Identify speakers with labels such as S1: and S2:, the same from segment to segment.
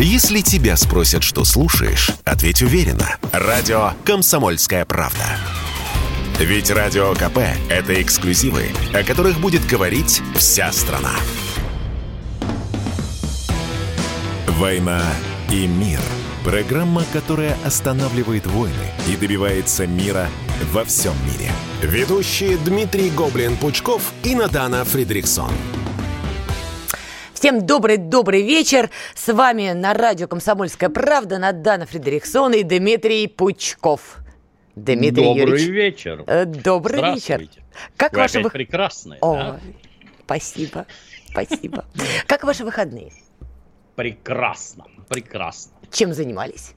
S1: Если тебя спросят, что слушаешь, ответь уверенно. Радио «Комсомольская правда». Ведь Радио КП – это эксклюзивы, о которых будет говорить вся страна. «Война и мир» – программа, которая останавливает войны и добивается мира во всем мире. Ведущие Дмитрий Гоблин-Пучков и Надана Фридриксон.
S2: Всем добрый-добрый вечер. С вами на радио «Комсомольская правда» Надана Фредериксон и Дмитрий Пучков.
S3: Дмитрий Добрый Юрьевич. вечер.
S2: Э, добрый вечер.
S3: Как Вы ваши вы... прекрасные. О,
S2: да? Спасибо, спасибо. Как ваши выходные?
S3: Прекрасно, прекрасно.
S2: Чем занимались?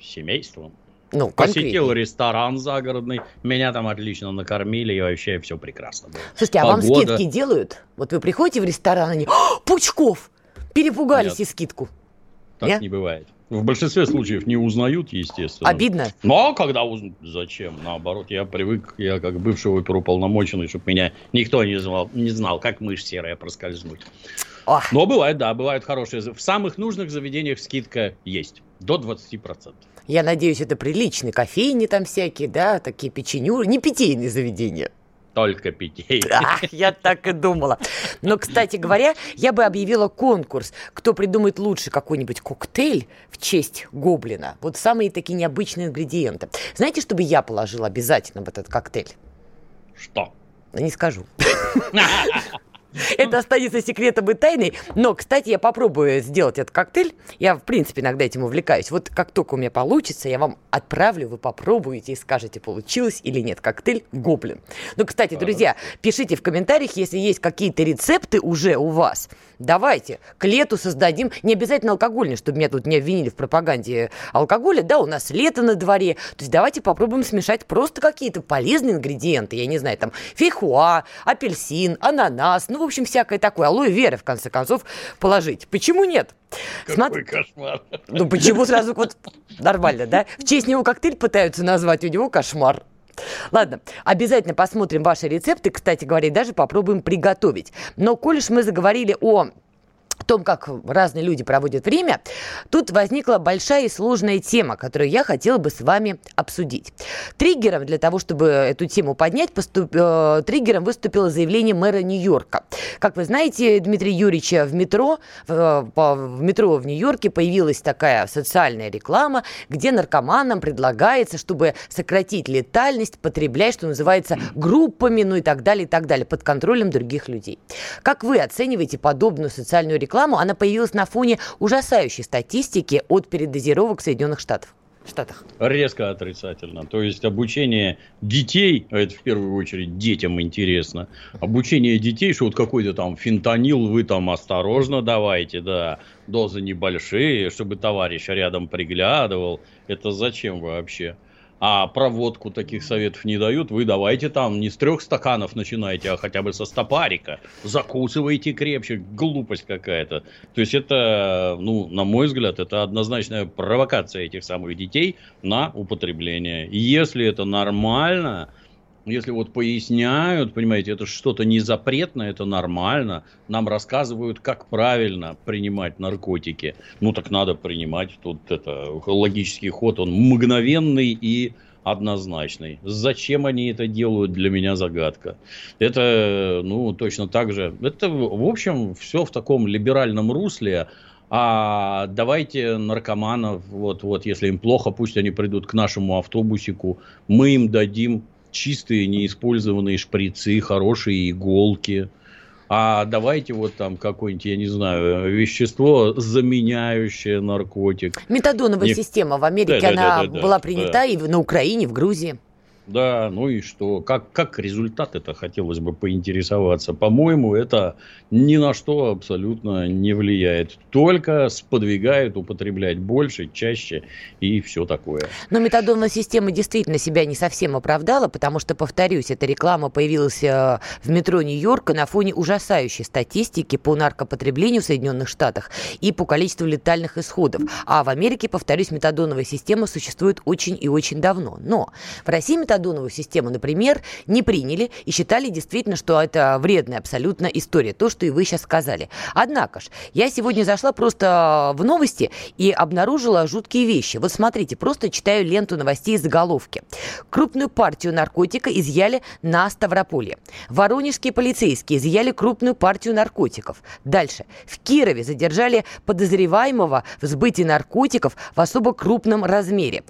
S3: Семейством. Ну, Посетил ресторан загородный, меня там отлично накормили, и вообще все прекрасно было.
S2: Слушайте, а Погода... вам скидки делают? Вот вы приходите в ресторан, они, Пучков! Перепугались Нет. и скидку.
S3: Так Нет? не бывает. В большинстве случаев не узнают, естественно.
S2: Обидно.
S3: Но когда узнают, зачем? Наоборот, я привык, я как бывший оперуполномоченный, чтобы меня никто не знал, не знал, как мышь серая проскользнуть. Ох. Но бывает, да, бывают хорошие. В самых нужных заведениях скидка есть. До 20%.
S2: Я надеюсь, это приличные кофейни там всякие, да, такие печенюры, не питейные заведения.
S3: Только питейные.
S2: Да, я так и думала. Но, кстати говоря, я бы объявила конкурс, кто придумает лучше какой-нибудь коктейль в честь гоблина. Вот самые такие необычные ингредиенты. Знаете, что бы я положила обязательно в этот коктейль?
S3: Что?
S2: Не скажу. Это останется секретом и тайной. Но, кстати, я попробую сделать этот коктейль. Я, в принципе, иногда этим увлекаюсь. Вот как только у меня получится, я вам отправлю, вы попробуете и скажете, получилось или нет. Коктейль «Гоблин». Ну, кстати, друзья, пишите в комментариях, если есть какие-то рецепты уже у вас. Давайте к лету создадим, не обязательно алкогольный, чтобы меня тут не обвинили в пропаганде алкоголя. Да, у нас лето на дворе. То есть давайте попробуем смешать просто какие-то полезные ингредиенты. Я не знаю, там фейхуа, апельсин, ананас, ну, в общем, всякое такое. Алоэ вера, в конце концов, положить. Почему нет?
S3: Какой Смотри... кошмар.
S2: Ну, почему сразу вот нормально, да? В честь него коктейль пытаются назвать, у него кошмар. Ладно, обязательно посмотрим ваши рецепты, кстати говоря, и даже попробуем приготовить. Но, коль уж мы заговорили о том, как разные люди проводят время, тут возникла большая и сложная тема, которую я хотела бы с вами обсудить. Триггером для того, чтобы эту тему поднять, поступ... э, триггером выступило заявление мэра Нью-Йорка. Как вы знаете, Дмитрий Юрьевич, в метро, в метро в Нью-Йорке появилась такая социальная реклама, где наркоманам предлагается, чтобы сократить летальность, потреблять, что называется, группами, ну и так далее, и так далее, под контролем других людей. Как вы оцениваете подобную социальную рекламу? она появилась на фоне ужасающей статистики от передозировок в Соединенных Штатах. Штатах.
S3: Резко отрицательно. То есть обучение детей, а это в первую очередь детям интересно, обучение детей, что вот какой-то там фентанил вы там осторожно давайте, да, дозы небольшие, чтобы товарищ рядом приглядывал. Это зачем вообще? А проводку таких советов не дают, вы давайте там не с трех стаканов начинайте, а хотя бы со стопарика. Закусывайте крепче. Глупость какая-то. То есть это, ну, на мой взгляд, это однозначная провокация этих самых детей на употребление. Если это нормально, если вот поясняют, понимаете, это что-то не запретное, это нормально. Нам рассказывают, как правильно принимать наркотики. Ну, так надо принимать. Тут это логический ход, он мгновенный и однозначный. Зачем они это делают, для меня загадка. Это, ну, точно так же. Это, в общем, все в таком либеральном русле. А давайте наркоманов, вот, вот, если им плохо, пусть они придут к нашему автобусику, мы им дадим чистые неиспользованные шприцы, хорошие иголки. А давайте вот там какое-нибудь, я не знаю, вещество, заменяющее наркотик.
S2: Метадоновая не... система в Америке, да, она да, да, да, была принята да. и на Украине, в Грузии.
S3: Да, ну и что? Как, как результат это хотелось бы поинтересоваться? По-моему, это ни на что абсолютно не влияет. Только сподвигает употреблять больше, чаще и все такое.
S2: Но метадонная система действительно себя не совсем оправдала, потому что, повторюсь, эта реклама появилась э, в метро Нью-Йорка на фоне ужасающей статистики по наркопотреблению в Соединенных Штатах и по количеству летальных исходов. А в Америке, повторюсь, метадоновая система существует очень и очень давно. Но в России метадоновую систему, например, не приняли и считали действительно, что это вредная абсолютно история, то, что и вы сейчас сказали. Однако ж, я сегодня зашла просто в новости и обнаружила жуткие вещи. Вот смотрите, просто читаю ленту новостей из заголовки. Крупную партию наркотика изъяли на Ставрополье. Воронежские полицейские изъяли крупную партию наркотиков. Дальше. В Кирове задержали подозреваемого в сбытии наркотиков в особо крупном размере.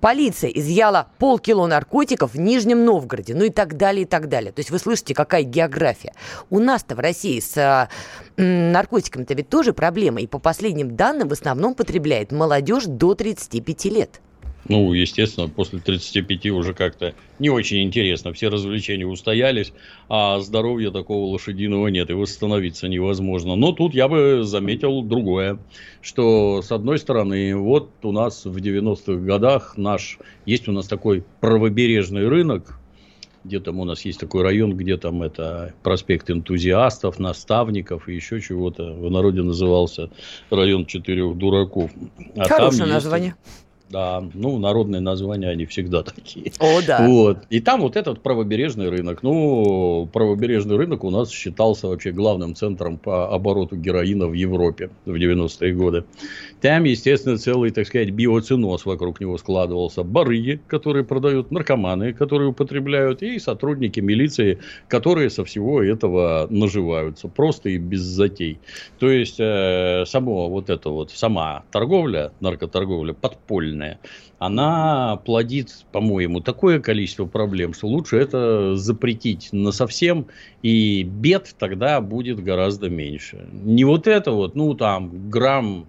S2: Полиция изъяла полкило наркотиков в Нижнем Новгороде. Ну и так далее, и так далее. То есть вы слышите, какая география. У нас-то в России с а, наркотиками-то ведь тоже проблема. И по последним данным в основном потребляет молодежь до 35 лет.
S3: Ну, естественно, после 35 уже как-то не очень интересно. Все развлечения устоялись, а здоровья такого лошадиного нет, и восстановиться невозможно. Но тут я бы заметил другое, что, с одной стороны, вот у нас в 90-х годах наш, есть у нас такой правобережный рынок, где там у нас есть такой район, где там это проспект энтузиастов, наставников и еще чего-то. В народе назывался район четырех дураков.
S2: А Хорошее название. Есть
S3: да, ну, народные названия, они всегда такие.
S2: О, да.
S3: Вот. И там вот этот правобережный рынок. Ну, правобережный рынок у нас считался вообще главным центром по обороту героина в Европе в 90-е годы. Там, естественно, целый, так сказать, биоценоз вокруг него складывался. Барыги, которые продают, наркоманы, которые употребляют, и сотрудники милиции, которые со всего этого наживаются. Просто и без затей. То есть, э, само вот это вот, сама торговля, наркоторговля подпольная, сильная, она плодит, по-моему, такое количество проблем, что лучше это запретить на совсем, и бед тогда будет гораздо меньше. Не вот это вот, ну там грамм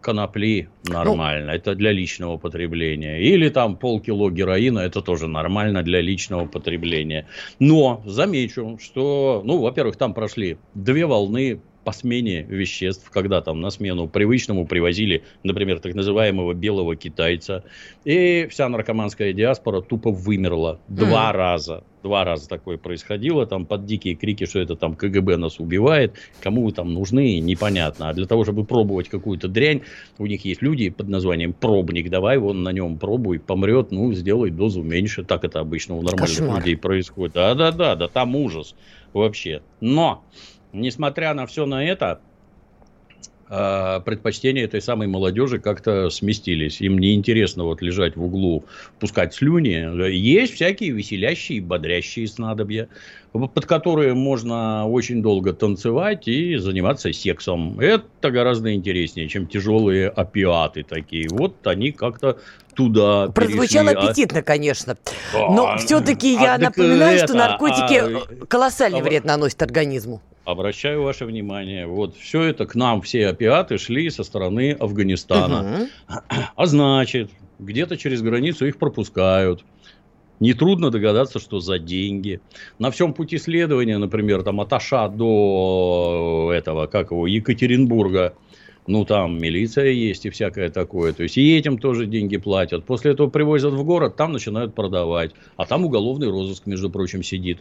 S3: конопли нормально, ну, это для личного потребления. Или там полкило героина, это тоже нормально для личного потребления. Но замечу, что, ну, во-первых, там прошли две волны по смене веществ, когда там на смену привычному привозили, например, так называемого белого китайца, и вся наркоманская диаспора тупо вымерла два mm. раза. Два раза такое происходило, там под дикие крики, что это там КГБ нас убивает, кому вы там нужны, непонятно. А для того, чтобы пробовать какую-то дрянь, у них есть люди под названием пробник, давай вон на нем пробуй, помрет, ну, сделай дозу меньше. Так это обычно у нормальных Кошмар. людей происходит. Да-да-да, да там ужас вообще. Но несмотря на все на это, а, предпочтения этой самой молодежи как-то сместились. Им неинтересно вот лежать в углу, пускать слюни. Есть всякие веселящие, бодрящие снадобья, под которые можно очень долго танцевать и заниматься сексом. Это гораздо интереснее, чем тяжелые опиаты такие. Вот они как-то туда
S2: Прозвучало перешли. А аппетитно, конечно. Но а, все-таки я а напоминаю, это, что наркотики а, колоссальный а, вред наносят организму.
S3: Обращаю ваше внимание, вот все это к нам, все опиаты шли со стороны Афганистана. Угу. А значит, где-то через границу их пропускают. Нетрудно догадаться, что за деньги. На всем пути следования, например, там от Аша до этого, как его, Екатеринбурга, ну, там милиция есть и всякое такое. То есть, и этим тоже деньги платят. После этого привозят в город, там начинают продавать. А там уголовный розыск, между прочим, сидит.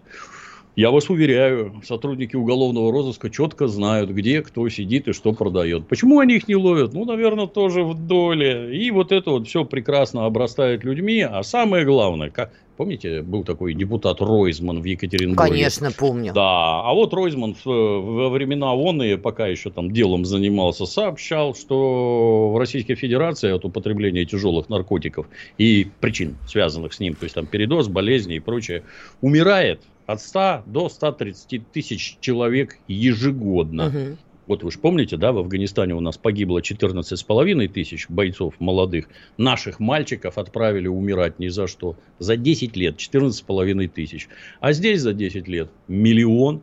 S3: Я вас уверяю, сотрудники уголовного розыска четко знают, где кто сидит и что продает. Почему они их не ловят? Ну, наверное, тоже в доле. И вот это вот все прекрасно обрастает людьми. А самое главное, как, Помните, был такой депутат Ройзман в Екатеринбурге?
S2: Конечно, помню.
S3: Да, а вот Ройзман во времена ООН, пока еще там делом занимался, сообщал, что в Российской Федерации от употребления тяжелых наркотиков и причин, связанных с ним, то есть там передоз, болезни и прочее, умирает от 100 до 130 тысяч человек ежегодно. Угу. Вот вы же помните, да, в Афганистане у нас погибло 14,5 тысяч бойцов молодых. Наших мальчиков отправили умирать ни за что. За 10 лет 14,5 тысяч. А здесь за 10 лет миллион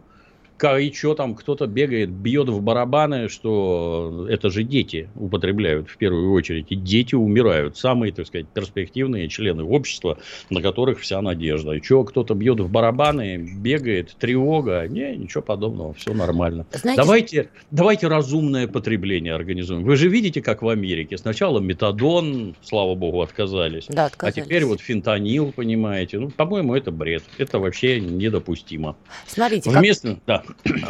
S3: и что там кто-то бегает, бьет в барабаны, что это же дети употребляют в первую очередь. И дети умирают. Самые, так сказать, перспективные члены общества, на которых вся надежда. И что кто-то бьет в барабаны, бегает, тревога. Не, ничего подобного, все нормально. Знаете... Давайте, давайте разумное потребление организуем. Вы же видите, как в Америке. Сначала метадон, слава богу, отказались.
S2: Да,
S3: отказались. А теперь вот фентанил, понимаете. Ну, по-моему, это бред. Это вообще недопустимо.
S2: Смотрите, Вместо... как... Да.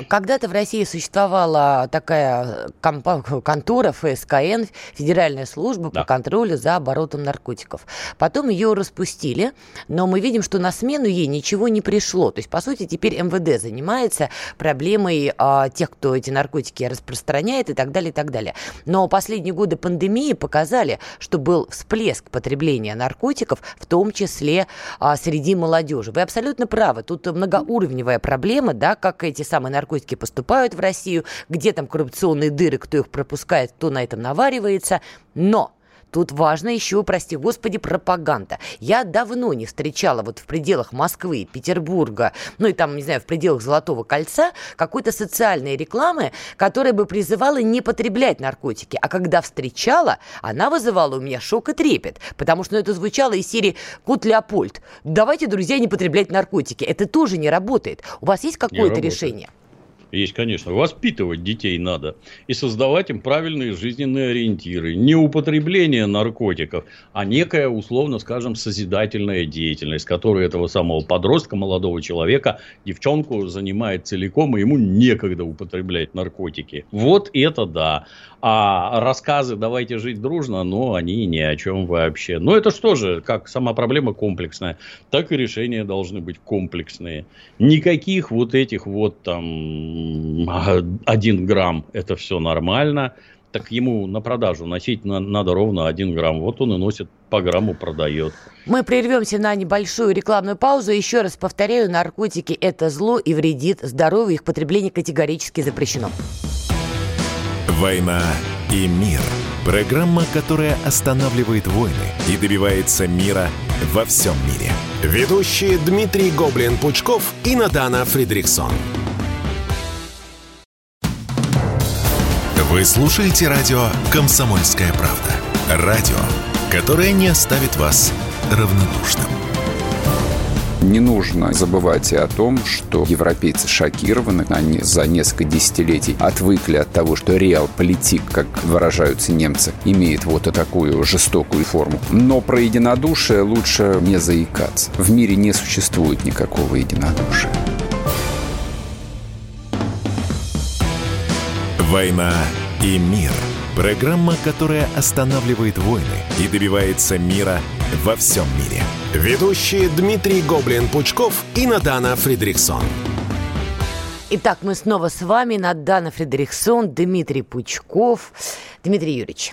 S2: Когда-то в России существовала такая контора ФСКН, Федеральная служба да. по контролю за оборотом наркотиков. Потом ее распустили, но мы видим, что на смену ей ничего не пришло. То есть, по сути, теперь МВД занимается проблемой а, тех, кто эти наркотики распространяет и так далее, и так далее. Но последние годы пандемии показали, что был всплеск потребления наркотиков, в том числе а, среди молодежи. Вы абсолютно правы. Тут многоуровневая проблема, да, как эти самые наркотики поступают в Россию, где там коррупционные дыры, кто их пропускает, кто на этом наваривается. Но Тут важно еще, прости господи, пропаганда. Я давно не встречала вот в пределах Москвы, Петербурга, ну и там, не знаю, в пределах Золотого кольца какой-то социальной рекламы, которая бы призывала не потреблять наркотики. А когда встречала, она вызывала у меня шок и трепет, потому что ну, это звучало из серии «Кот Леопольд». Давайте, друзья, не потреблять наркотики. Это тоже не работает. У вас есть какое-то решение?
S3: Есть, конечно. Воспитывать детей надо и создавать им правильные жизненные ориентиры. Не употребление наркотиков, а некая, условно скажем, созидательная деятельность, которая этого самого подростка, молодого человека, девчонку занимает целиком, и ему некогда употреблять наркотики. Вот это да. А рассказы «давайте жить дружно», ну, они ни о чем вообще. Но это что же, как сама проблема комплексная, так и решения должны быть комплексные. Никаких вот этих вот там один грамм, это все нормально. Так ему на продажу носить на, надо ровно один грамм. Вот он и носит по грамму, продает.
S2: Мы прервемся на небольшую рекламную паузу. Еще раз повторяю, наркотики – это зло и вредит здоровью. Их потребление категорически запрещено.
S1: «Война и мир» – программа, которая останавливает войны и добивается мира во всем мире. Ведущие Дмитрий Гоблин-Пучков и Надана Фридриксон. Вы слушаете радио «Комсомольская правда». Радио, которое не оставит вас равнодушным.
S4: Не нужно забывать и о том, что европейцы шокированы. Они за несколько десятилетий отвыкли от того, что реал-политик, как выражаются немцы, имеет вот такую жестокую форму. Но про единодушие лучше не заикаться. В мире не существует никакого единодушия.
S1: «Война и мир» – программа, которая останавливает войны и добивается мира во всем мире – Ведущие Дмитрий Гоблин-Пучков и Надана Фридриксон.
S2: Итак, мы снова с вами, Надана Фредериксон, Дмитрий Пучков. Дмитрий Юрьевич,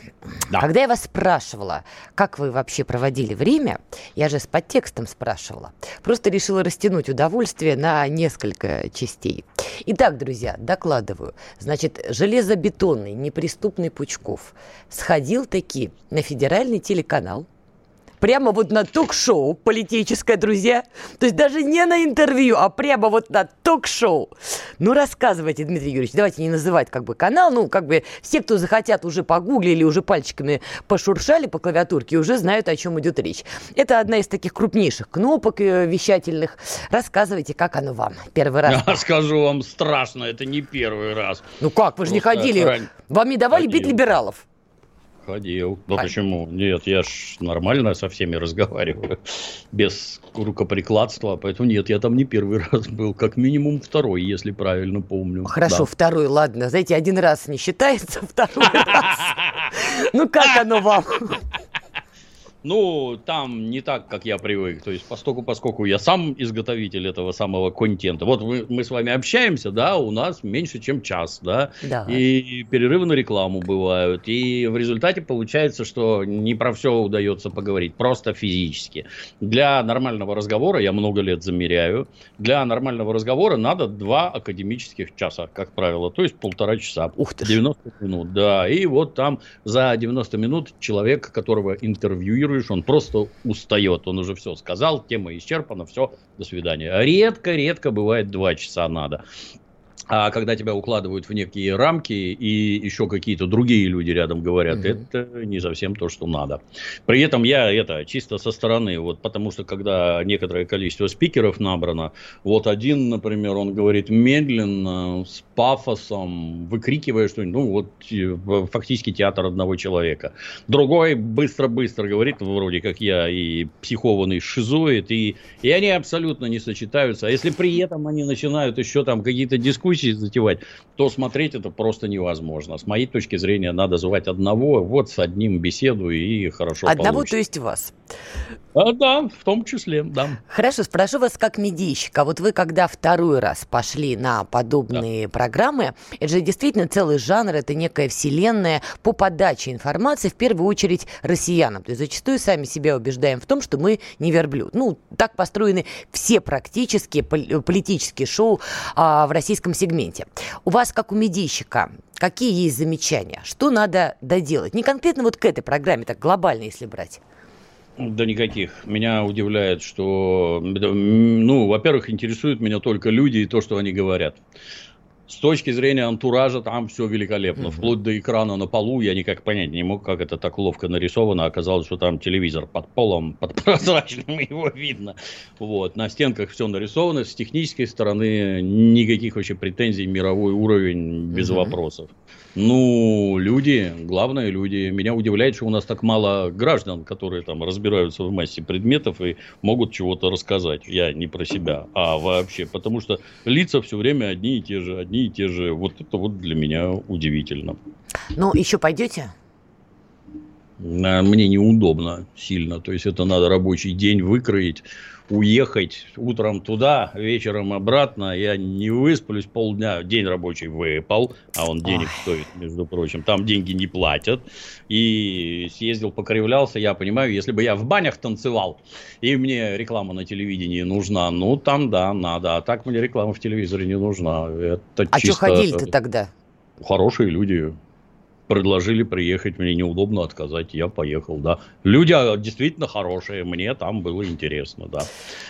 S2: да. когда я вас спрашивала, как вы вообще проводили время, я же с подтекстом спрашивала, просто решила растянуть удовольствие на несколько частей. Итак, друзья, докладываю. Значит, железобетонный, неприступный Пучков сходил таки на федеральный телеканал – прямо вот на ток-шоу политическое, друзья. То есть даже не на интервью, а прямо вот на ток-шоу. Ну, рассказывайте, Дмитрий Юрьевич, давайте не называть как бы канал, ну, как бы все, кто захотят, уже погуглили, уже пальчиками пошуршали по клавиатурке, уже знают, о чем идет речь. Это одна из таких крупнейших кнопок э, вещательных. Рассказывайте, как оно вам первый раз.
S3: Я скажу вам страшно, это не первый раз.
S2: Ну как, вы же не ходили, ран... вам не давали Ходил. бить либералов?
S3: Ходил. Ну а... почему? Нет, я ж нормально со всеми разговариваю. Без рукоприкладства. Поэтому нет, я там не первый раз был. Как минимум второй, если правильно помню.
S2: Хорошо, да. второй, ладно. Знаете, один раз не считается, второй раз. Ну как оно вам?
S3: Ну, там не так, как я привык. То есть, поскольку, поскольку я сам изготовитель этого самого контента. Вот мы, мы с вами общаемся, да, у нас меньше, чем час, да. да. И перерывы на рекламу бывают. И в результате получается, что не про все удается поговорить, просто физически. Для нормального разговора, я много лет замеряю, для нормального разговора надо два академических часа, как правило. То есть полтора часа.
S2: Ух ты.
S3: 90 минут, да. И вот там за 90 минут человек, которого интервьюируют, игнорируешь, он просто устает, он уже все сказал, тема исчерпана, все, до свидания. Редко-редко бывает два часа надо. А когда тебя укладывают в некие рамки и еще какие-то другие люди рядом говорят, mm это не совсем то, что надо. При этом я это чисто со стороны, вот потому что когда некоторое количество спикеров набрано, вот один, например, он говорит медленно, с пафосом, выкрикивая что-нибудь, ну вот фактически театр одного человека. Другой быстро-быстро говорит, вроде как я и психованный шизоид, и, и они абсолютно не сочетаются. А если при этом они начинают еще там какие-то дискуссии дискуссии затевать, то смотреть это просто невозможно. С моей точки зрения, надо звать одного, вот с одним беседу и хорошо
S2: Одного,
S3: получится.
S2: то есть вас?
S3: А, да, в том числе, да.
S2: Хорошо, спрошу вас как медийщика. Вот вы когда второй раз пошли на подобные да. программы, это же действительно целый жанр, это некая вселенная по подаче информации, в первую очередь россиянам. То есть зачастую сами себя убеждаем в том, что мы не верблюд. Ну, так построены все практически политические шоу а, в российском сегменте. У вас, как у медийщика, какие есть замечания? Что надо доделать? Не конкретно вот к этой программе, так глобально, если брать.
S3: Да никаких. Меня удивляет, что, ну, во-первых, интересуют меня только люди и то, что они говорят. С точки зрения антуража там все великолепно. Mm-hmm. Вплоть до экрана на полу я никак понять не мог, как это так ловко нарисовано. Оказалось, что там телевизор под полом, под прозрачным, его видно. Вот. На стенках все нарисовано. С технической стороны никаких вообще претензий. Мировой уровень без mm-hmm. вопросов. Ну, люди, главное люди. Меня удивляет, что у нас так мало граждан, которые там разбираются в массе предметов и могут чего-то рассказать. Я не про себя, а вообще. Потому что лица все время одни и те же, одни и те же. Вот это вот для меня удивительно.
S2: Ну, еще пойдете?
S3: Мне неудобно сильно. То есть, это надо рабочий день выкроить уехать утром туда, вечером обратно. Я не высплюсь полдня. День рабочий выпал, а он денег Ой. стоит, между прочим. Там деньги не платят. И съездил, покривлялся. Я понимаю, если бы я в банях танцевал, и мне реклама на телевидении нужна, ну, там, да, надо. А так мне реклама в телевизоре не нужна. Это
S2: а чисто... что ходили-то тогда?
S3: Хорошие люди предложили приехать, мне неудобно отказать, я поехал, да. Люди а, действительно хорошие, мне там было интересно, да.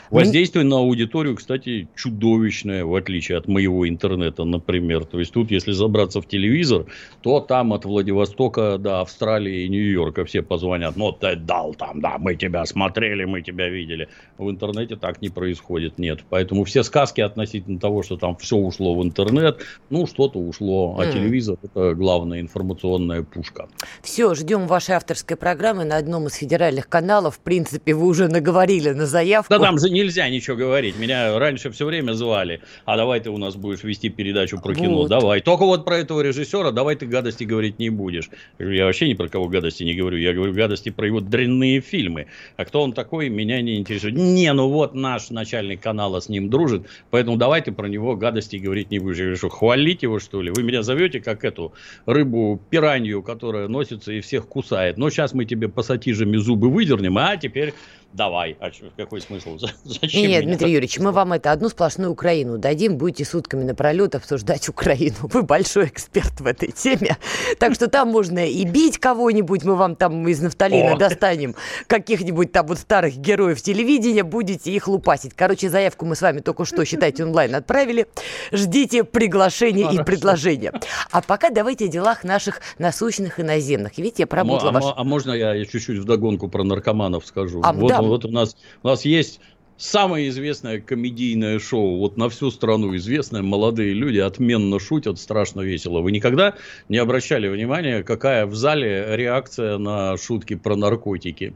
S3: Воздействие на аудиторию, кстати, чудовищное, в отличие от моего интернета, например. То есть, тут, если забраться в телевизор, то там от Владивостока до Австралии и Нью-Йорка все позвонят, ну, ты дал там, да, мы тебя смотрели, мы тебя видели. В интернете так не происходит, нет. Поэтому все сказки относительно того, что там все ушло в интернет, ну, что-то ушло, а mm. телевизор – это главная информационная информационная пушка.
S2: Все, ждем вашей авторской программы на одном из федеральных каналов. В принципе, вы уже наговорили на заявку.
S3: Да там же нельзя ничего говорить. Меня раньше все время звали. А давай ты у нас будешь вести передачу про кино. Вот. Давай. Только вот про этого режиссера давай ты гадости говорить не будешь. Я вообще ни про кого гадости не говорю. Я говорю гадости про его дрянные фильмы. А кто он такой, меня не интересует. Не, ну вот наш начальник канала с ним дружит, поэтому давай ты про него гадости говорить не будешь. Я говорю, что хвалить его, что ли? Вы меня зовете как эту рыбу пиранью, которая носится и всех кусает. Но сейчас мы тебе пассатижами зубы выдернем, а теперь давай. А какой смысл?
S2: Зачем Нет? Дмитрий Юрьевич, мы вам это одну сплошную Украину дадим, будете сутками напролет обсуждать Украину. Вы большой эксперт в этой теме. Так что там можно и бить кого-нибудь, мы вам там из нафталина О. достанем каких-нибудь там вот старых героев телевидения, будете их лупасить. Короче, заявку мы с вами только что, считайте, онлайн отправили. Ждите приглашения Хорошо. и предложения. А пока давайте о делах наших насущных и наземных. Видите, я поработала
S3: а,
S2: ваш...
S3: а можно я чуть-чуть вдогонку про наркоманов скажу? А, вот, да. Вот у нас, у нас есть самое известное комедийное шоу, вот на всю страну известное, молодые люди отменно шутят, страшно весело. Вы никогда не обращали внимания, какая в зале реакция на шутки про наркотики?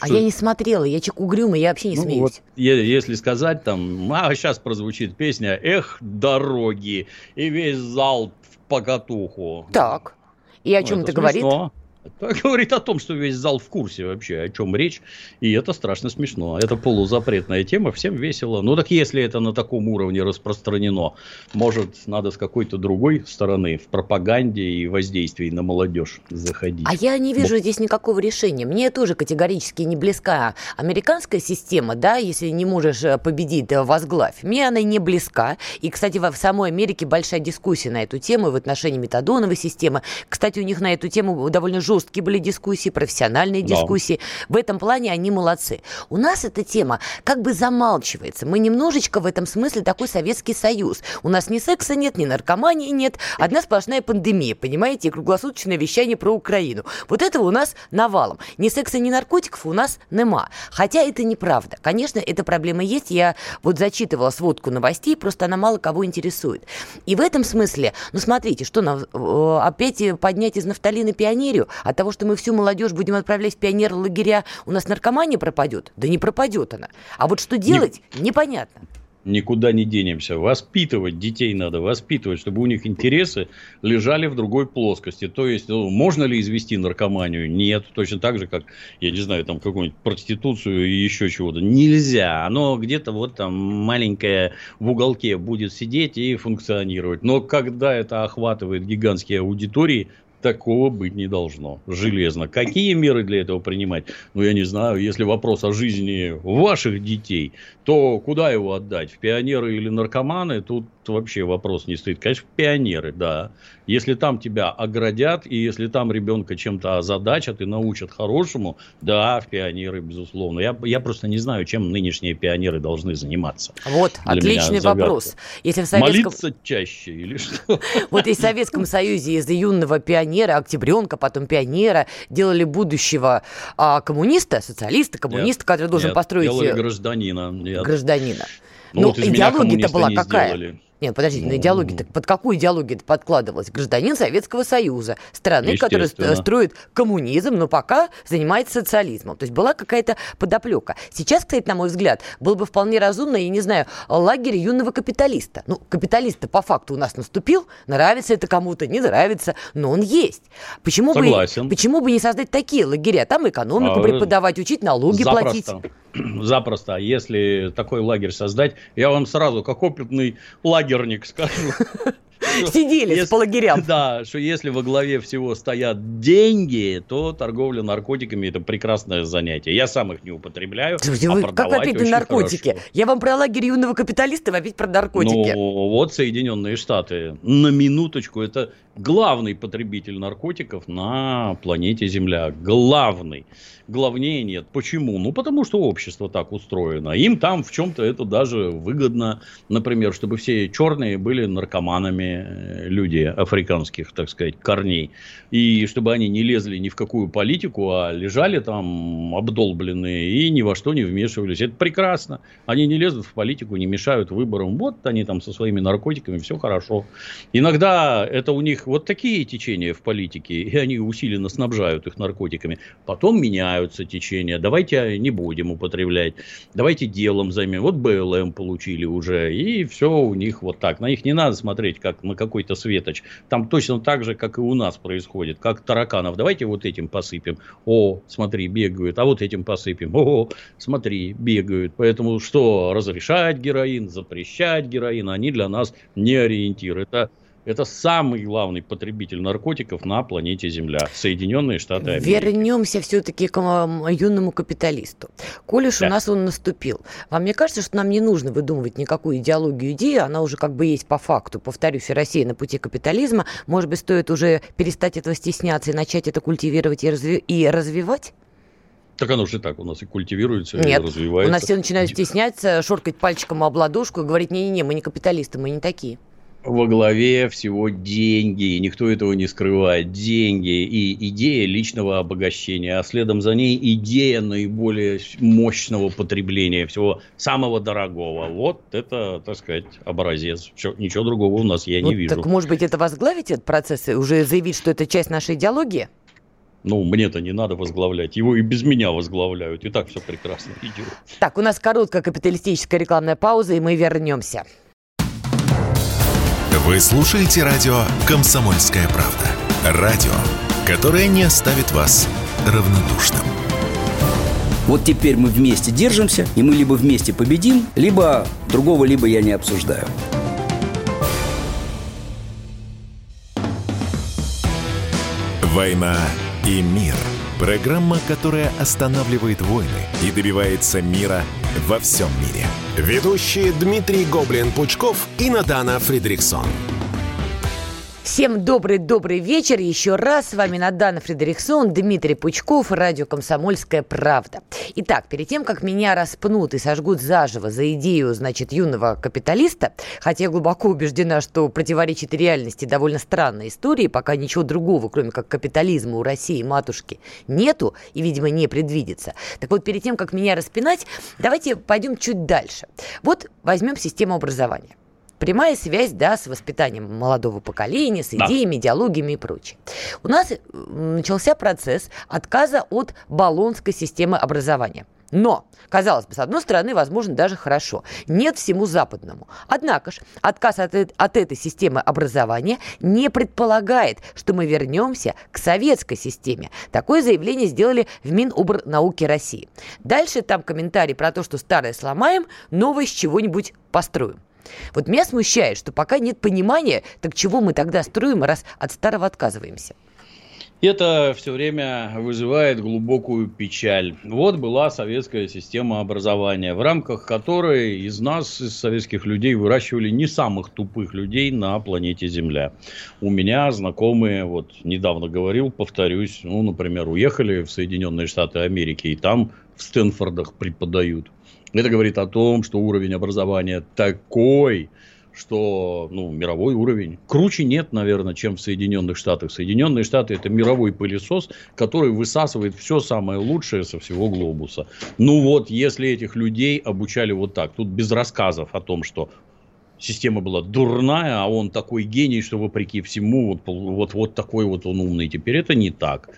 S2: А что... я не смотрела, я чек угрюмый, я вообще не ну, смеюсь. Вот,
S3: если сказать там, а сейчас прозвучит песня «Эх, дороги», и весь зал в покатуху.
S2: Так, и о ну, чем это, это говорит? Смешно.
S3: Это говорит о том, что весь зал в курсе вообще, о чем речь. И это страшно смешно. Это полузапретная тема, всем весело. Ну так если это на таком уровне распространено, может, надо с какой-то другой стороны в пропаганде и воздействии на молодежь заходить.
S2: А я не вижу вот. здесь никакого решения. Мне тоже категорически не близка американская система, да, если не можешь э, победить, да, возглавь. Мне она не близка. И, кстати, в самой Америке большая дискуссия на эту тему в отношении метадоновой системы. Кстати, у них на эту тему довольно жестко жесткие были дискуссии, профессиональные да. дискуссии. В этом плане они молодцы. У нас эта тема как бы замалчивается. Мы немножечко в этом смысле такой Советский Союз. У нас ни секса нет, ни наркомании нет. Одна сплошная пандемия, понимаете, и круглосуточное вещание про Украину. Вот этого у нас навалом. Ни секса, ни наркотиков у нас нема. Хотя это неправда. Конечно, эта проблема есть. Я вот зачитывала сводку новостей, просто она мало кого интересует. И в этом смысле, ну смотрите, что нам э, опять поднять из нафталина пионерию, от того, что мы всю молодежь будем отправлять в пионер лагеря, у нас наркомания пропадет? Да не пропадет она. А вот что делать, не... непонятно.
S3: Никуда не денемся. Воспитывать детей надо, воспитывать, чтобы у них интересы лежали в другой плоскости. То есть, ну, можно ли извести наркоманию? Нет. Точно так же, как, я не знаю, там какую-нибудь проституцию и еще чего-то. Нельзя. Оно где-то вот там маленькое в уголке будет сидеть и функционировать. Но когда это охватывает гигантские аудитории, Такого быть не должно. Железно. Какие меры для этого принимать? Ну, я не знаю. Если вопрос о жизни ваших детей, то куда его отдать? В пионеры или наркоманы? Тут вообще вопрос не стоит. Конечно, в пионеры, да. Если там тебя оградят, и если там ребенка чем-то озадачат и научат хорошему, да, в пионеры, безусловно. Я, я просто не знаю, чем нынешние пионеры должны заниматься.
S2: Вот, Для отличный вопрос.
S3: Если в Советском... Молиться чаще или что?
S2: Вот и в Советском Союзе из юного пионера, октябренка, потом пионера делали будущего а, коммуниста, социалиста, коммуниста, нет, который должен нет, построить...
S3: делали э, гражданина.
S2: Нет. Гражданина. Ну, ну вот идеология-то была какая? Сделали. Нет, подождите, ну, идеология -то, под какую идеологию это подкладывалось? Гражданин Советского Союза, страны, которая строит коммунизм, но пока занимается социализмом. То есть была какая-то подоплека. Сейчас, кстати, на мой взгляд, было бы вполне разумно, я не знаю, лагерь юного капиталиста. Ну, капиталист по факту у нас наступил, нравится это кому-то, не нравится, но он есть. Почему, Согласен. бы, почему бы не создать такие лагеря? Там экономику а, преподавать, учить налоги запросто. платить.
S3: Запросто. Если такой лагерь создать, я вам сразу, как опытный лагерь лагерник, скажу.
S2: Сидели если, по лагерям.
S3: Да, что если во главе всего стоят деньги, то торговля наркотиками это прекрасное занятие. Я сам их не употребляю.
S2: Слушайте, а вы как опять на наркотики? Хорошо. Я вам про лагерь юного капиталиста, вы опять про наркотики.
S3: Ну, вот Соединенные Штаты. На минуточку, это главный потребитель наркотиков на планете Земля. Главный главнее нет. Почему? Ну, потому что общество так устроено. Им там в чем-то это даже выгодно. Например, чтобы все черные были наркоманами э, люди африканских, так сказать, корней. И чтобы они не лезли ни в какую политику, а лежали там обдолбленные и ни во что не вмешивались. Это прекрасно. Они не лезут в политику, не мешают выборам. Вот они там со своими наркотиками, все хорошо. Иногда это у них вот такие течения в политике, и они усиленно снабжают их наркотиками. Потом меняют меняются течения, давайте не будем употреблять, давайте делом займем. Вот БЛМ получили уже, и все у них вот так. На них не надо смотреть, как на какой-то светоч. Там точно так же, как и у нас происходит, как тараканов. Давайте вот этим посыпем. О, смотри, бегают. А вот этим посыпем. О, смотри, бегают. Поэтому что, разрешать героин, запрещать героин, они для нас не ориентир. Это это самый главный потребитель наркотиков на планете Земля. Соединенные Штаты Америки.
S2: Вернемся все-таки к юному капиталисту. Коль уж да. у нас он наступил. Вам не кажется, что нам не нужно выдумывать никакую идеологию идеи, она уже как бы есть по факту. Повторюсь, Россия на пути капитализма. Может быть, стоит уже перестать этого стесняться и начать это культивировать и, разви- и развивать?
S3: Так оно же так у нас и культивируется,
S2: Нет,
S3: и развивается.
S2: у нас все начинают стесняться, шоркать пальчиком об ладошку и говорить, не-не-не, мы не капиталисты, мы не такие
S3: во главе всего деньги, никто этого не скрывает, деньги и идея личного обогащения, а следом за ней идея наиболее мощного потребления, всего самого дорогого. Вот это, так сказать, образец. Все, ничего другого у нас я ну, не вижу.
S2: Так, может быть, это возглавить этот процесс и уже заявить, что это часть нашей идеологии?
S3: Ну, мне-то не надо возглавлять. Его и без меня возглавляют. И так все прекрасно идет.
S2: Так, у нас короткая капиталистическая рекламная пауза, и мы вернемся.
S1: Вы слушаете радио «Комсомольская правда». Радио, которое не оставит вас равнодушным.
S5: Вот теперь мы вместе держимся, и мы либо вместе победим, либо другого, либо я не обсуждаю.
S1: «Война и мир» – программа, которая останавливает войны и добивается мира во всем мире – Ведущие Дмитрий Гоблин-Пучков и Натана Фридриксон.
S2: Всем добрый-добрый вечер. Еще раз с вами Надана Фредериксон, Дмитрий Пучков, радио «Комсомольская правда». Итак, перед тем, как меня распнут и сожгут заживо за идею, значит, юного капиталиста, хотя я глубоко убеждена, что противоречит реальности довольно странной истории, пока ничего другого, кроме как капитализма у России матушки нету и, видимо, не предвидится. Так вот, перед тем, как меня распинать, давайте пойдем чуть дальше. Вот возьмем систему образования прямая связь, да, с воспитанием молодого поколения, с идеями, да. идеологиями и прочее. У нас начался процесс отказа от баллонской системы образования. Но, казалось бы, с одной стороны, возможно, даже хорошо. Нет всему западному. Однако же, отказ от, от этой системы образования не предполагает, что мы вернемся к советской системе. Такое заявление сделали в Минобрнауки России. Дальше там комментарий про то, что старое сломаем, новое с чего-нибудь построим. Вот меня смущает, что пока нет понимания, так чего мы тогда строим, раз от старого отказываемся?
S3: Это все время вызывает глубокую печаль. Вот была советская система образования, в рамках которой из нас, из советских людей, выращивали не самых тупых людей на планете Земля. У меня знакомые, вот недавно говорил, повторюсь, ну, например, уехали в Соединенные Штаты Америки, и там в Стэнфордах преподают. Это говорит о том, что уровень образования такой, что ну, мировой уровень. Круче нет, наверное, чем в Соединенных Штатах. Соединенные Штаты это мировой пылесос, который высасывает все самое лучшее со всего глобуса. Ну вот, если этих людей обучали вот так, тут без рассказов о том, что система была дурная, а он такой гений, что вопреки всему вот, вот, вот такой вот он умный. Теперь это не так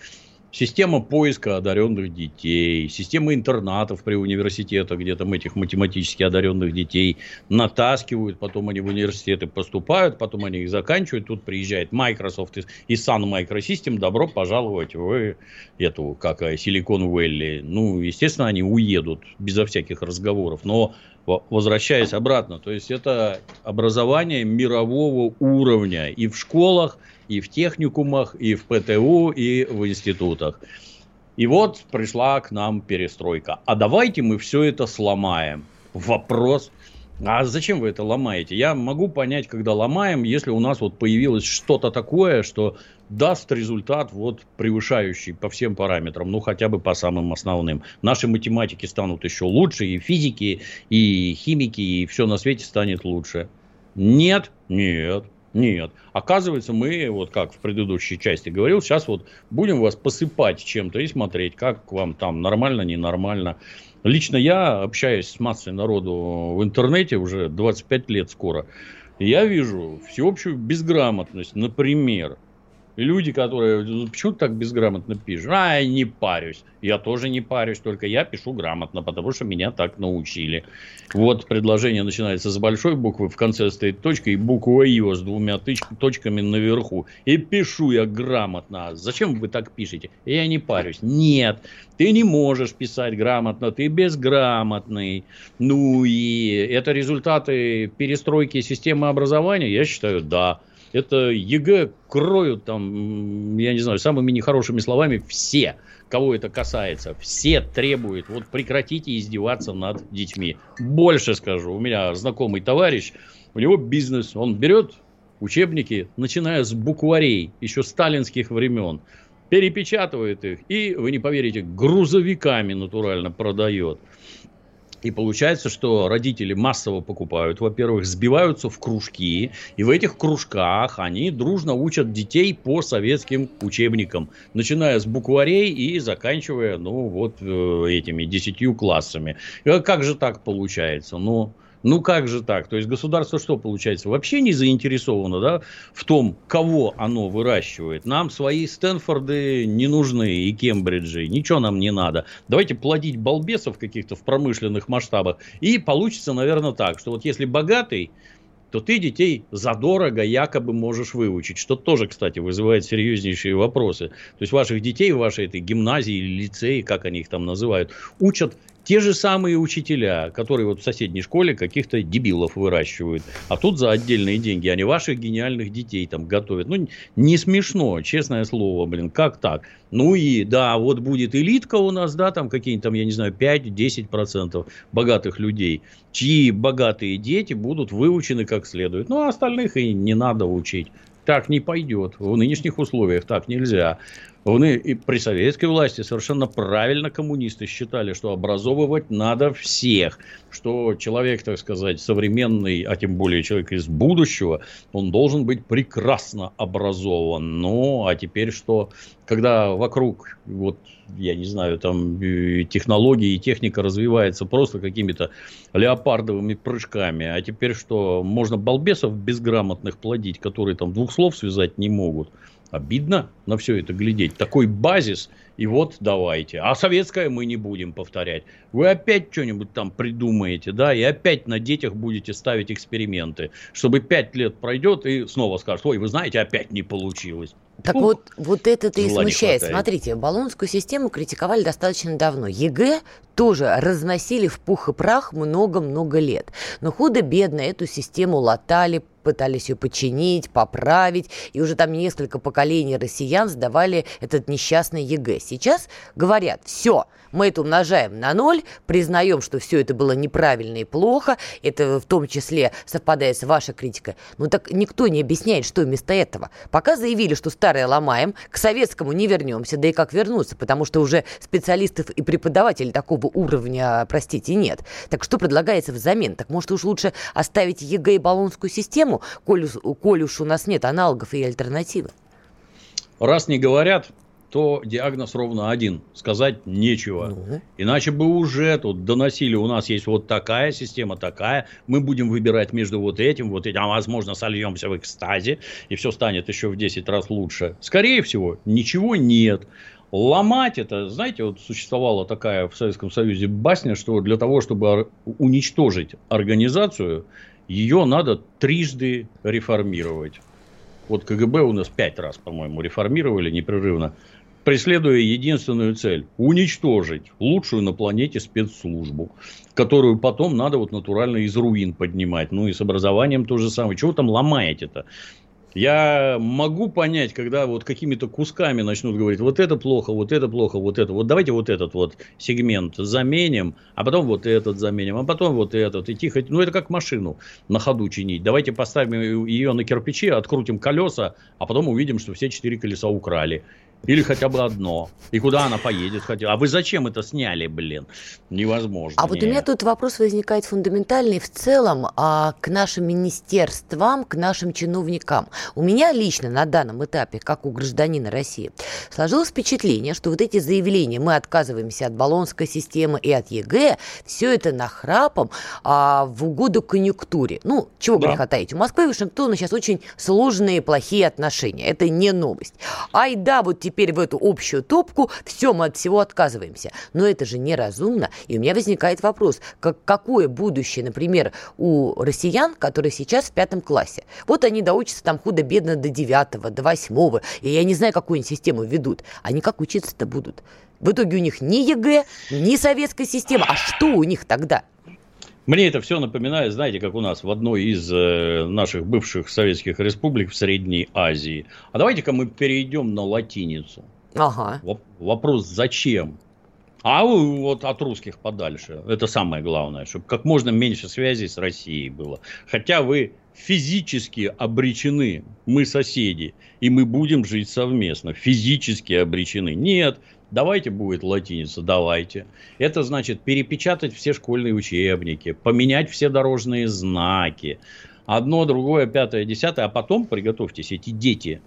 S3: система поиска одаренных детей, система интернатов при университетах, где там этих математически одаренных детей натаскивают, потом они в университеты поступают, потом они их заканчивают, тут приезжает Microsoft и Sun Microsystem, добро пожаловать в эту, как Silicon Valley. Ну, естественно, они уедут безо всяких разговоров, но возвращаясь обратно, то есть это образование мирового уровня. И в школах, и в техникумах, и в ПТУ, и в институтах. И вот пришла к нам перестройка. А давайте мы все это сломаем. Вопрос. А зачем вы это ломаете? Я могу понять, когда ломаем, если у нас вот появилось что-то такое, что даст результат вот превышающий по всем параметрам, ну хотя бы по самым основным. Наши математики станут еще лучше, и физики, и химики, и все на свете станет лучше. Нет, нет. Нет. Оказывается, мы, вот как в предыдущей части говорил, сейчас вот будем вас посыпать чем-то и смотреть, как вам там нормально, ненормально. Лично я, общаюсь с массой народу в интернете уже 25 лет скоро, я вижу всеобщую безграмотность, например, Люди, которые «Ну, почему так безграмотно пишешь? А, я не парюсь. Я тоже не парюсь, только я пишу грамотно, потому что меня так научили. Вот предложение начинается с большой буквы, в конце стоит точка и буква Ё с двумя точками наверху. И пишу я грамотно. Зачем вы так пишете? Я не парюсь. Нет, ты не можешь писать грамотно, ты безграмотный. Ну и это результаты перестройки системы образования? Я считаю, да это ЕГЭ кроют там, я не знаю, самыми нехорошими словами все, кого это касается. Все требуют, вот прекратите издеваться над детьми. Больше скажу, у меня знакомый товарищ, у него бизнес, он берет учебники, начиная с букварей, еще сталинских времен, перепечатывает их и, вы не поверите, грузовиками натурально продает. И получается, что родители массово покупают, во-первых, сбиваются в кружки, и в этих кружках они дружно учат детей по советским учебникам, начиная с букварей и заканчивая, ну, вот э, этими десятью классами. Э, как же так получается? Ну, ну как же так? То есть государство что получается? Вообще не заинтересовано да, в том, кого оно выращивает. Нам свои Стэнфорды не нужны и Кембриджи. Ничего нам не надо. Давайте плодить балбесов каких-то в промышленных масштабах. И получится, наверное, так, что вот если богатый, то ты детей задорого якобы можешь выучить, что тоже, кстати, вызывает серьезнейшие вопросы. То есть ваших детей в вашей этой гимназии или лицее, как они их там называют, учат те же самые учителя, которые вот в соседней школе каких-то дебилов выращивают, а тут за отдельные деньги они ваших гениальных детей там готовят. Ну, не смешно, честное слово, блин, как так? Ну и да, вот будет элитка у нас, да, там какие-нибудь там, я не знаю, 5-10% богатых людей, чьи богатые дети будут выучены как следует. Ну, а остальных и не надо учить. Так не пойдет. В нынешних условиях так нельзя. И при советской власти совершенно правильно коммунисты считали, что образовывать надо всех, что человек, так сказать, современный, а тем более человек из будущего, он должен быть прекрасно образован. Ну, а теперь что, когда вокруг, вот, я не знаю, там технологии и техника развивается просто какими-то леопардовыми прыжками, а теперь что, можно балбесов безграмотных плодить, которые там двух слов связать не могут – Обидно на все это глядеть. Такой базис, и вот давайте. А советское мы не будем повторять. Вы опять что-нибудь там придумаете, да, и опять на детях будете ставить эксперименты, чтобы пять лет пройдет и снова скажут, ой, вы знаете, опять не получилось.
S2: Так Фух, вот, вот это-то и смущает. Смотрите, Болонскую систему критиковали достаточно давно. ЕГЭ тоже разносили в пух и прах много-много лет. Но худо-бедно эту систему латали, пытались ее починить, поправить, и уже там несколько поколений россиян сдавали этот несчастный ЕГЭ. Сейчас говорят, все, мы это умножаем на ноль, признаем, что все это было неправильно и плохо, это в том числе совпадает с вашей критикой. Но так никто не объясняет, что вместо этого. Пока заявили, что старое ломаем, к советскому не вернемся, да и как вернуться, потому что уже специалистов и преподавателей такого уровня, простите, нет. Так что предлагается взамен? Так может уж лучше оставить ЕГЭ и Болонскую систему, коль, коль уж у нас нет аналогов и альтернативы?
S3: Раз не говорят, то диагноз ровно один. Сказать нечего. Ну. Иначе бы уже тут доносили, у нас есть вот такая система, такая. Мы будем выбирать между вот этим, вот этим. А возможно, сольемся в экстазе, и все станет еще в 10 раз лучше. Скорее всего, ничего нет. Ломать это, знаете, вот существовала такая в Советском Союзе басня, что для того, чтобы уничтожить организацию, ее надо трижды реформировать. Вот КГБ у нас пять раз, по-моему, реформировали непрерывно преследуя единственную цель – уничтожить лучшую на планете спецслужбу, которую потом надо вот натурально из руин поднимать. Ну и с образованием то же самое. Чего там ломаете-то? Я могу понять, когда вот какими-то кусками начнут говорить, вот это плохо, вот это плохо, вот это. Вот давайте вот этот вот сегмент заменим, а потом вот этот заменим, а потом вот этот. И тихо, ну это как машину на ходу чинить. Давайте поставим ее на кирпичи, открутим колеса, а потом увидим, что все четыре колеса украли. Или хотя бы одно. И куда она поедет? Хотя... А вы зачем это сняли, блин? Невозможно.
S2: А вот у меня тут вопрос возникает фундаментальный в целом а, к нашим министерствам, к нашим чиновникам. У меня лично на данном этапе, как у гражданина России, сложилось впечатление, что вот эти заявления, мы отказываемся от Болонской системы и от ЕГЭ, все это нахрапом а, в угоду конъюнктуре. Ну, чего да. греха таить. У Москвы и Вашингтона сейчас очень сложные, плохие отношения. Это не новость. Ай да, вот теперь теперь в эту общую топку, все, мы от всего отказываемся. Но это же неразумно. И у меня возникает вопрос, как, какое будущее, например, у россиян, которые сейчас в пятом классе? Вот они доучатся там худо-бедно до девятого, до восьмого, и я не знаю, какую они систему ведут. Они как учиться-то будут? В итоге у них ни ЕГЭ, ни советская система. А что у них тогда?
S3: Мне это все напоминает, знаете, как у нас в одной из э, наших бывших советских республик в Средней Азии. А давайте-ка мы перейдем на латиницу.
S2: Ага.
S3: Воп- вопрос, зачем? А вот от русских подальше. Это самое главное, чтобы как можно меньше связей с Россией было. Хотя вы физически обречены, мы соседи, и мы будем жить совместно. Физически обречены. Нет, Давайте будет латиница, давайте. Это значит перепечатать все школьные учебники, поменять все дорожные знаки. Одно, другое, пятое, десятое. А потом, приготовьтесь, эти дети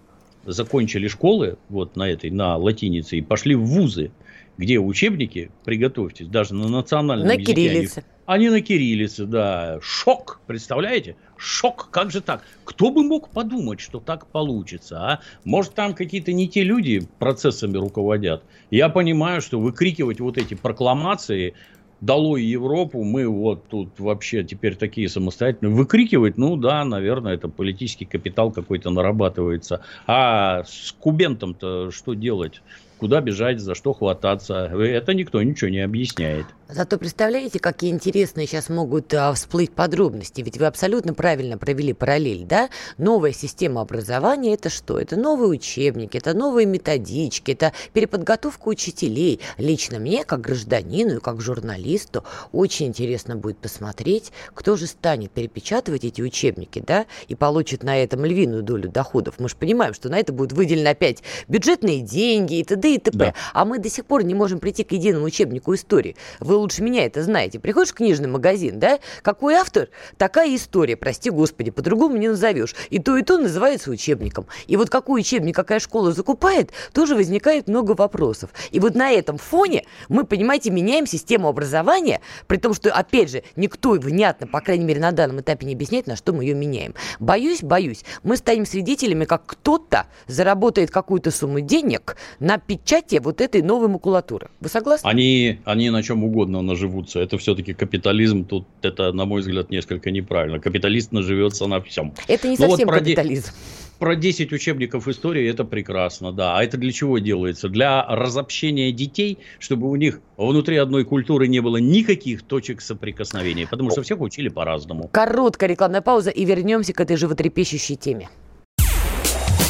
S3: закончили школы вот на этой, на латинице и пошли в вузы где учебники, приготовьтесь, даже на национальном
S2: на
S3: языке.
S2: Кириллице.
S3: Они, они на кириллице, да. Шок, представляете? Шок, как же так? Кто бы мог подумать, что так получится, а? Может, там какие-то не те люди процессами руководят. Я понимаю, что выкрикивать вот эти прокламации долой Европу, мы вот тут вообще теперь такие самостоятельные. Выкрикивать, ну да, наверное, это политический капитал какой-то нарабатывается. А с кубентом-то что делать? куда бежать, за что хвататься. Это никто ничего не объясняет.
S2: Зато представляете, какие интересные сейчас могут а, всплыть подробности. Ведь вы абсолютно правильно провели параллель, да? Новая система образования – это что? Это новые учебники, это новые методички, это переподготовка учителей. Лично мне, как гражданину и как журналисту, очень интересно будет посмотреть, кто же станет перепечатывать эти учебники, да, и получит на этом львиную долю доходов. Мы же понимаем, что на это будут выделены опять бюджетные деньги и т.д. и т.п. Да. А мы до сих пор не можем прийти к единому учебнику истории. Вы лучше меня это знаете. Приходишь в книжный магазин, да? Какой автор? Такая история, прости господи, по-другому не назовешь. И то, и то называется учебником. И вот какой учебник какая школа закупает, тоже возникает много вопросов. И вот на этом фоне мы, понимаете, меняем систему образования, при том, что, опять же, никто внятно, по крайней мере, на данном этапе не объясняет, на что мы ее меняем. Боюсь, боюсь, мы станем свидетелями, как кто-то заработает какую-то сумму денег на печати вот этой новой макулатуры. Вы согласны?
S3: Они, они на чем угодно наживутся. Это все-таки капитализм. Тут это, на мой взгляд, несколько неправильно. Капиталист наживется на всем.
S2: Это не ну, совсем вот капитализм.
S3: Про 10 учебников истории это прекрасно, да. А это для чего делается? Для разобщения детей, чтобы у них внутри одной культуры не было никаких точек соприкосновения, потому что всех учили по-разному.
S2: Короткая рекламная пауза и вернемся к этой животрепещущей теме.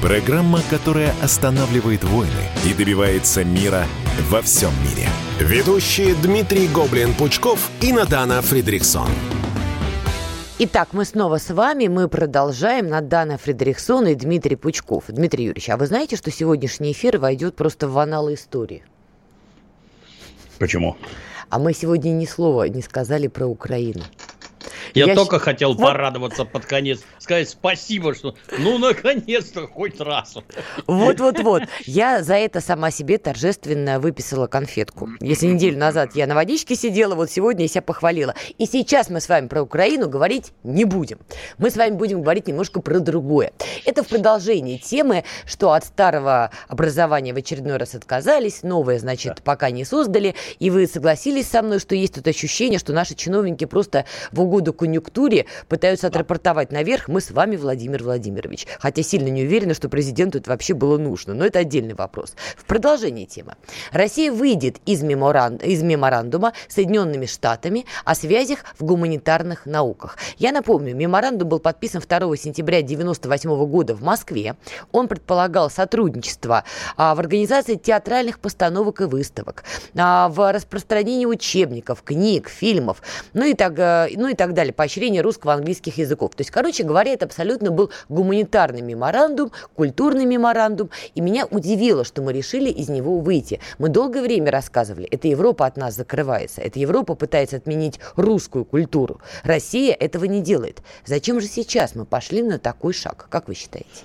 S1: Программа, которая останавливает войны и добивается мира во всем мире. Ведущие Дмитрий Гоблин-Пучков и Надана Фридриксон.
S2: Итак, мы снова с вами. Мы продолжаем. Надана Фридрихсон и Дмитрий Пучков. Дмитрий Юрьевич, а вы знаете, что сегодняшний эфир войдет просто в аналы истории?
S3: Почему?
S2: А мы сегодня ни слова не сказали про Украину.
S3: Я, я только щ... хотел вот... порадоваться под конец, сказать спасибо, что ну наконец-то хоть раз.
S2: Вот-вот-вот. Я за это сама себе торжественно выписала конфетку. Если неделю назад я на водичке сидела, вот сегодня я себя похвалила. И сейчас мы с вами про Украину говорить не будем. Мы с вами будем говорить немножко про другое. Это в продолжении темы, что от старого образования в очередной раз отказались, новое, значит, да. пока не создали. И вы согласились со мной, что есть тут ощущение, что наши чиновники просто в угоду конъюнктуре пытаются отрапортовать наверх мы с вами, Владимир Владимирович. Хотя сильно не уверена, что президенту это вообще было нужно. Но это отдельный вопрос. В продолжении темы. Россия выйдет из, меморан... из меморандума с Соединенными Штатами о связях в гуманитарных науках. Я напомню, меморандум был подписан 2 сентября 1998 года в Москве. Он предполагал сотрудничество а, в организации театральных постановок и выставок, а, в распространении учебников, книг, фильмов, ну и так, э, ну и так далее поощрение русского английских языков. То есть, короче говоря, это абсолютно был гуманитарный меморандум, культурный меморандум, и меня удивило, что мы решили из него выйти. Мы долгое время рассказывали, это Европа от нас закрывается, это Европа пытается отменить русскую культуру. Россия этого не делает. Зачем же сейчас мы пошли на такой шаг, как вы считаете?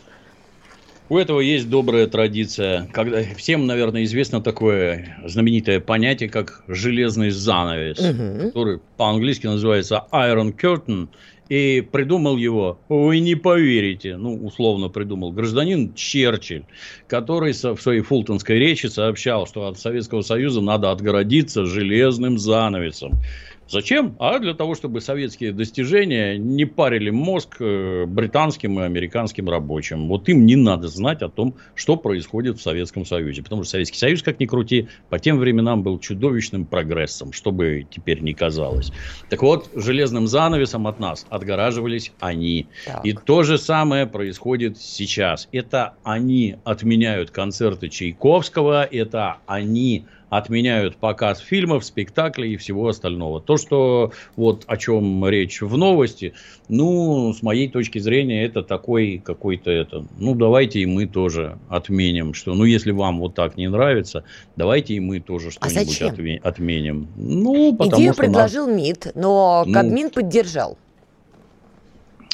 S3: У этого есть добрая традиция. Когда всем, наверное, известно такое знаменитое понятие, как железный занавес, угу. который по-английски называется Iron Curtain. И придумал его, вы не поверите, ну, условно придумал, гражданин Черчилль, который в своей фултонской речи сообщал, что от Советского Союза надо отгородиться железным занавесом. Зачем? А для того, чтобы советские достижения не парили мозг э, британским и американским рабочим. Вот им не надо знать о том, что происходит в Советском Союзе. Потому что Советский Союз, как ни крути, по тем временам был чудовищным прогрессом, что бы теперь ни казалось. Так вот, железным занавесом от нас отгораживались они. Так. И то же самое происходит сейчас. Это они отменяют концерты Чайковского, это они отменяют показ фильмов, спектаклей и всего остального. То, что вот о чем речь в новости, ну, с моей точки зрения, это такой какой-то это, ну, давайте и мы тоже отменим, что, ну, если вам вот так не нравится, давайте и мы тоже а что-нибудь а отме- отменим. Ну,
S2: потому Идею что предложил нас... МИД, но ну, Кабмин поддержал.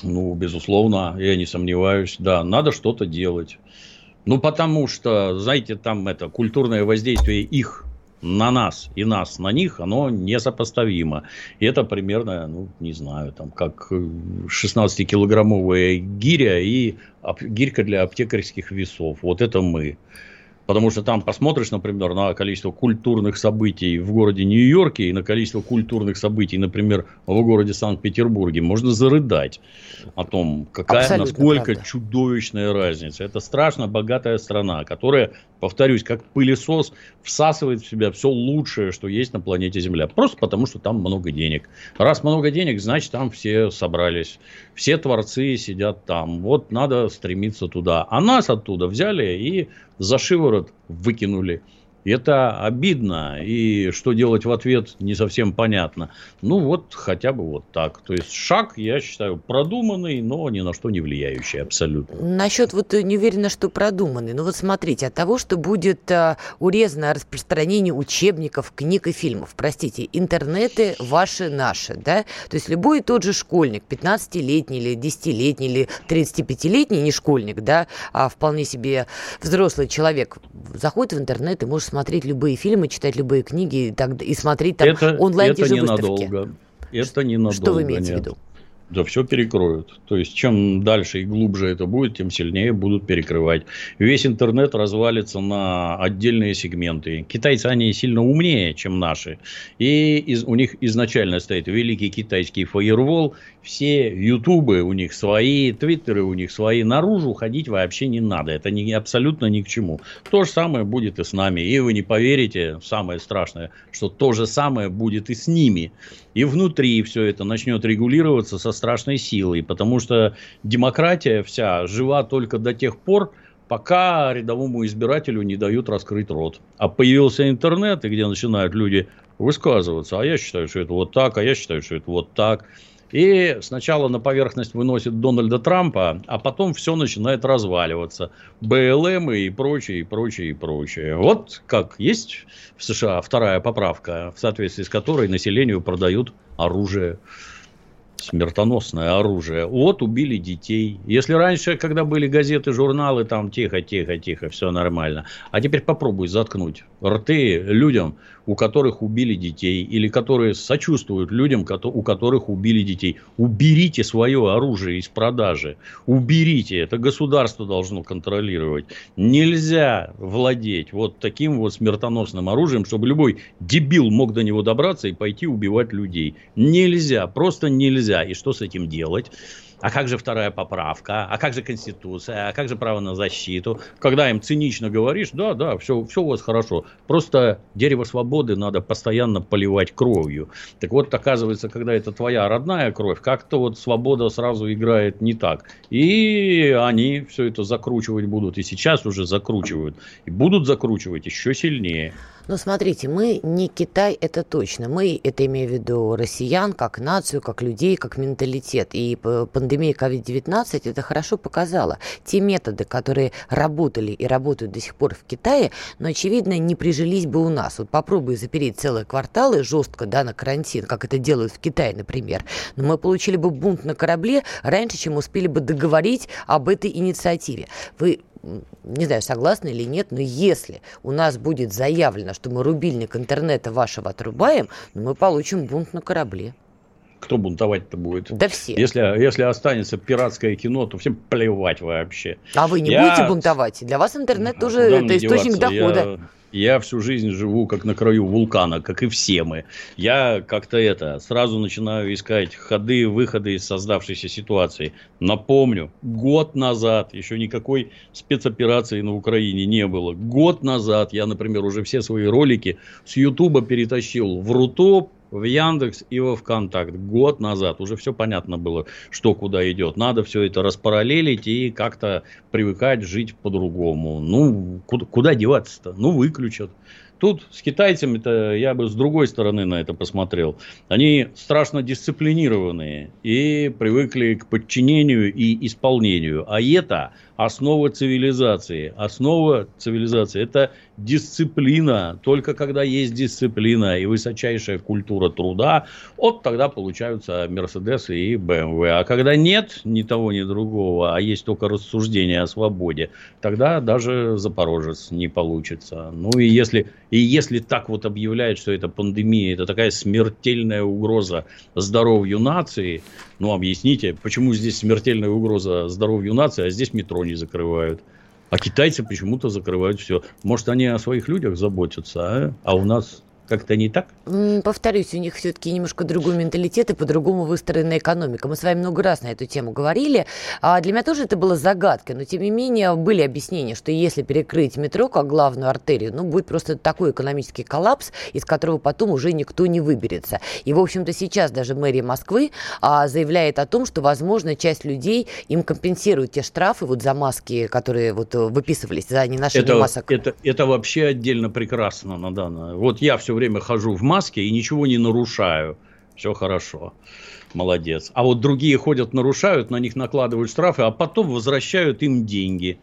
S3: Ну, безусловно, я не сомневаюсь, да, надо что-то делать. Ну, потому что, знаете, там это культурное воздействие их на нас и нас на них, оно несопоставимо. И это примерно, ну, не знаю, там, как 16-килограммовая гиря и гирька для аптекарских весов. Вот это мы. Потому что там посмотришь, например, на количество культурных событий в городе Нью-Йорке и на количество культурных событий, например, в городе Санкт-Петербурге, можно зарыдать о том, какая, Абсолютно насколько правда. чудовищная разница. Это страшно богатая страна, которая повторюсь, как пылесос всасывает в себя все лучшее, что есть на планете Земля. Просто потому, что там много денег. Раз много денег, значит, там все собрались. Все творцы сидят там. Вот надо стремиться туда. А нас оттуда взяли и за шиворот выкинули. Это обидно, и что делать в ответ не совсем понятно. Ну вот хотя бы вот так. То есть шаг, я считаю, продуманный, но ни на что не влияющий абсолютно.
S2: Насчет вот не уверена, что продуманный. Ну вот смотрите, от того, что будет а, урезано распространение учебников, книг и фильмов, простите, интернеты ваши, наши, да? То есть любой тот же школьник, 15-летний или 10-летний или 35-летний, не школьник, да, а вполне себе взрослый человек заходит в интернет и может смотреть любые фильмы, читать любые книги и, так, и смотреть там
S3: это,
S2: онлайн
S3: это ненадолго. Это ненадолго.
S2: Что вы имеете нет. в виду?
S3: Да все перекроют. То есть, чем дальше и глубже это будет, тем сильнее будут перекрывать. Весь интернет развалится на отдельные сегменты. Китайцы, они сильно умнее, чем наши. И из, у них изначально стоит великий китайский фаервол. Все ютубы у них свои, твиттеры у них свои. Наружу ходить вообще не надо. Это не, абсолютно ни к чему. То же самое будет и с нами. И вы не поверите, самое страшное, что то же самое будет и с ними. И внутри все это начнет регулироваться со страшной силой, потому что демократия вся жива только до тех пор, пока рядовому избирателю не дают раскрыть рот. А появился интернет, и где начинают люди высказываться, а я считаю, что это вот так, а я считаю, что это вот так. И сначала на поверхность выносит Дональда Трампа, а потом все начинает разваливаться. БЛМ и прочее, и прочее, и прочее. Вот как есть в США вторая поправка, в соответствии с которой населению продают оружие смертоносное оружие. Вот убили детей. Если раньше, когда были газеты, журналы, там тихо, тихо, тихо, все нормально. А теперь попробуй заткнуть рты людям, у которых убили детей, или которые сочувствуют людям, у которых убили детей. Уберите свое оружие из продажи. Уберите. Это государство должно контролировать. Нельзя владеть вот таким вот смертоносным оружием, чтобы любой дебил мог до него добраться и пойти убивать людей. Нельзя. Просто нельзя. И что с этим делать? А как же вторая поправка? А как же Конституция? А как же право на защиту? Когда им цинично говоришь, да, да, все, все у вас хорошо. Просто дерево свободы надо постоянно поливать кровью. Так вот, оказывается, когда это твоя родная кровь, как-то вот свобода сразу играет не так. И они все это закручивать будут. И сейчас уже закручивают. И будут закручивать еще сильнее.
S2: Но смотрите, мы не Китай, это точно. Мы, это имею в виду россиян, как нацию, как людей, как менталитет. И пандемия COVID-19 это хорошо показала. Те методы, которые работали и работают до сих пор в Китае, но, очевидно, не прижились бы у нас. Вот попробуй запереть целые кварталы жестко, да, на карантин, как это делают в Китае, например. Но мы получили бы бунт на корабле раньше, чем успели бы договорить об этой инициативе. Вы не знаю, согласны или нет, но если у нас будет заявлено, что мы рубильник интернета вашего отрубаем, ну, мы получим бунт на корабле.
S3: Кто бунтовать-то будет?
S2: Да все.
S3: Если, если останется пиратское кино, то всем плевать вообще.
S2: А вы не Я... будете бунтовать? Для вас интернет тоже это источник дохода.
S3: Я я всю жизнь живу как на краю вулкана, как и все мы. Я как-то это сразу начинаю искать ходы, выходы из создавшейся ситуации. Напомню, год назад еще никакой спецоперации на Украине не было. Год назад я, например, уже все свои ролики с Ютуба перетащил в Рутоп, в Яндекс и во ВКонтакт год назад. Уже все понятно было, что куда идет. Надо все это распараллелить и как-то привыкать жить по-другому. Ну, куда, куда деваться-то? Ну, выключат. Тут с китайцами-то я бы с другой стороны на это посмотрел. Они страшно дисциплинированные и привыкли к подчинению и исполнению. А это основа цивилизации. Основа цивилизации – это дисциплина. Только когда есть дисциплина и высочайшая культура труда, вот тогда получаются Мерседесы и БМВ. А когда нет ни того, ни другого, а есть только рассуждение о свободе, тогда даже Запорожец не получится. Ну и если, и если так вот объявляют, что это пандемия, это такая смертельная угроза здоровью нации, ну объясните, почему здесь смертельная угроза здоровью нации, а здесь метро не закрывают. А китайцы почему-то закрывают все. Может, они о своих людях заботятся, а, а у нас Как-то не так?
S2: Повторюсь, у них все-таки немножко другой менталитет и по-другому выстроена экономика. Мы с вами много раз на эту тему говорили. А для меня тоже это было загадкой, но тем не менее были объяснения, что если перекрыть метро как главную артерию, ну, будет просто такой экономический коллапс, из которого потом уже никто не выберется. И, в общем-то, сейчас даже мэрия Москвы а, заявляет о том, что, возможно, часть людей им компенсируют те штрафы вот за маски, которые вот выписывались за неношение
S3: это,
S2: масок.
S3: Это, это вообще отдельно прекрасно, Надана. Вот я все время хожу в маске и ничего не нарушаю. Все хорошо. Молодец. А вот другие ходят, нарушают, на них накладывают штрафы, а потом возвращают им деньги.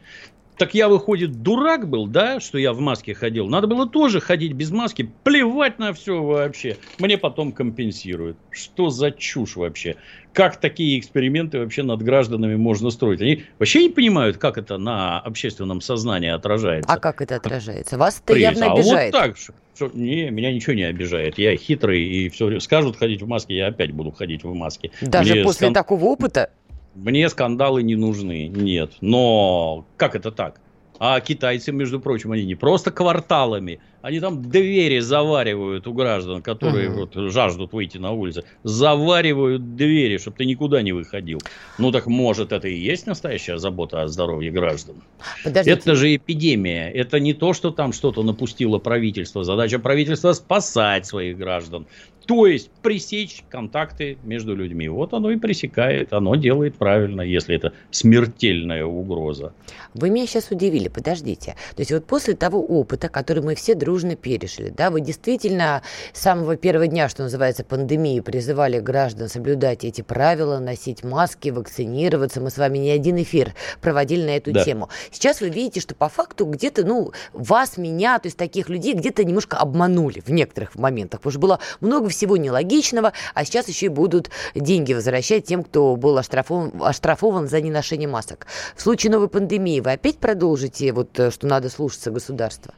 S3: Так я, выходит, дурак был, да, что я в маске ходил. Надо было тоже ходить без маски. Плевать на все вообще. Мне потом компенсируют. Что за чушь вообще? Как такие эксперименты вообще над гражданами можно строить? Они вообще не понимают, как это на общественном сознании отражается.
S2: А как это отражается? Вас это явно обижает.
S3: А вот так, что, не, меня ничего не обижает. Я хитрый и все. Скажут ходить в маске, я опять буду ходить в маске.
S2: Даже Мне после скан... такого опыта?
S3: Мне скандалы не нужны, нет. Но как это так? А китайцы, между прочим, они не просто кварталами, они там двери заваривают у граждан, которые угу. вот жаждут выйти на улицу. Заваривают двери, чтобы ты никуда не выходил. Ну так может это и есть настоящая забота о здоровье граждан. Подождите. Это же эпидемия. Это не то, что там что-то напустило правительство. Задача правительства спасать своих граждан. То есть пресечь контакты между людьми. Вот оно и пресекает, оно делает правильно, если это смертельная угроза.
S2: Вы меня сейчас удивили, подождите. То есть вот после того опыта, который мы все дружно пережили, да, вы действительно с самого первого дня, что называется, пандемии, призывали граждан соблюдать эти правила, носить маски, вакцинироваться. Мы с вами не один эфир проводили на эту да. тему. Сейчас вы видите, что по факту где-то, ну, вас, меня, то есть таких людей где-то немножко обманули в некоторых моментах, потому что было много всего нелогичного, а сейчас еще и будут деньги возвращать тем, кто был оштрафован, оштрафован за неношение масок. В случае новой пандемии вы опять продолжите, вот, э, что надо слушаться государства?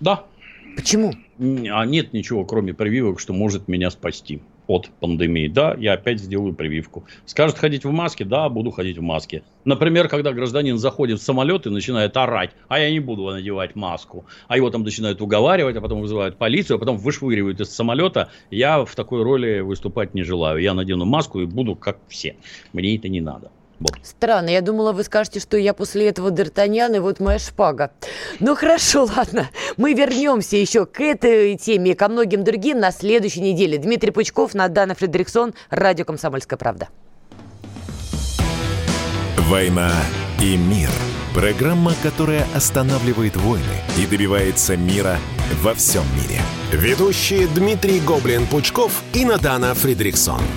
S3: Да.
S2: Почему?
S3: А нет ничего, кроме прививок, что может меня спасти от пандемии. Да, я опять сделаю прививку. Скажут ходить в маске? Да, буду ходить в маске. Например, когда гражданин заходит в самолет и начинает орать, а я не буду надевать маску. А его там начинают уговаривать, а потом вызывают полицию, а потом вышвыривают из самолета. Я в такой роли выступать не желаю. Я надену маску и буду как все. Мне это не надо.
S2: Странно, я думала, вы скажете, что я после этого Д'Артаньян, и вот моя шпага. Ну хорошо, ладно, мы вернемся еще к этой теме и ко многим другим на следующей неделе. Дмитрий Пучков, Надана Фредериксон, Радио «Комсомольская правда».
S1: «Война и мир» – программа, которая останавливает войны и добивается мира во всем мире. Ведущие Дмитрий Гоблин-Пучков и Надана Фредериксон –